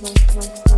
smoke, smoke.